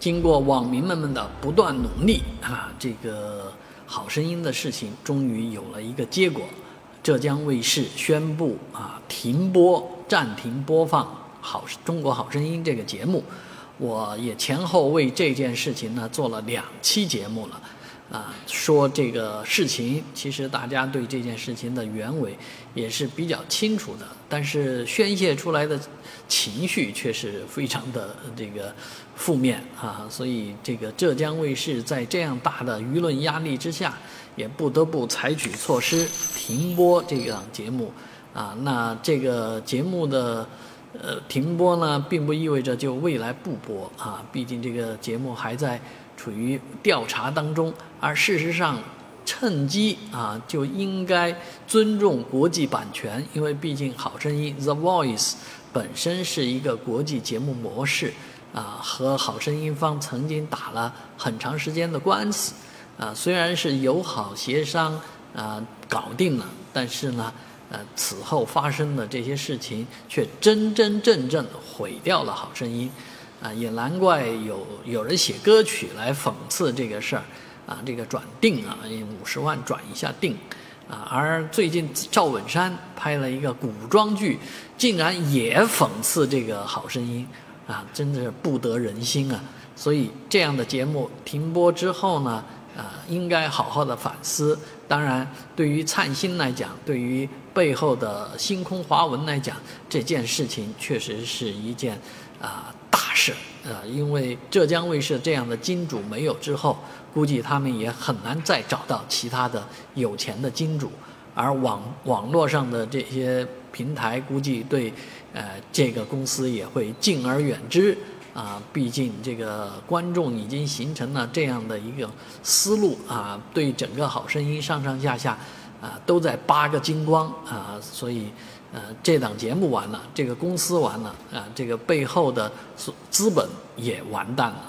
经过网民们们的不断努力啊，这个《好声音》的事情终于有了一个结果。浙江卫视宣布啊，停播、暂停播放《好中国好声音》这个节目。我也前后为这件事情呢做了两期节目了。啊，说这个事情，其实大家对这件事情的原委也是比较清楚的，但是宣泄出来的情绪却是非常的这个负面啊，所以这个浙江卫视在这样大的舆论压力之下，也不得不采取措施停播这档节目啊。那这个节目的呃停播呢，并不意味着就未来不播啊，毕竟这个节目还在。处于调查当中，而事实上，趁机啊就应该尊重国际版权，因为毕竟《好声音》The Voice 本身是一个国际节目模式，啊和《好声音》方曾经打了很长时间的官司，啊虽然是友好协商啊搞定了，但是呢，呃此后发生的这些事情却真真正正毁掉了《好声音》。啊，也难怪有有人写歌曲来讽刺这个事儿，啊，这个转定啊，五十万转一下定，啊，而最近赵本山拍了一个古装剧，竟然也讽刺这个好声音，啊，真的是不得人心啊！所以这样的节目停播之后呢，啊，应该好好的反思。当然，对于灿星来讲，对于背后的星空华文来讲，这件事情确实是一件啊大。大事啊，因为浙江卫视这样的金主没有之后，估计他们也很难再找到其他的有钱的金主，而网网络上的这些平台估计对呃这个公司也会敬而远之啊，毕竟这个观众已经形成了这样的一个思路啊，对整个好声音上上下下啊都在八个精光啊，所以。呃，这档节目完了，这个公司完了，啊，这个背后的资资本也完蛋了。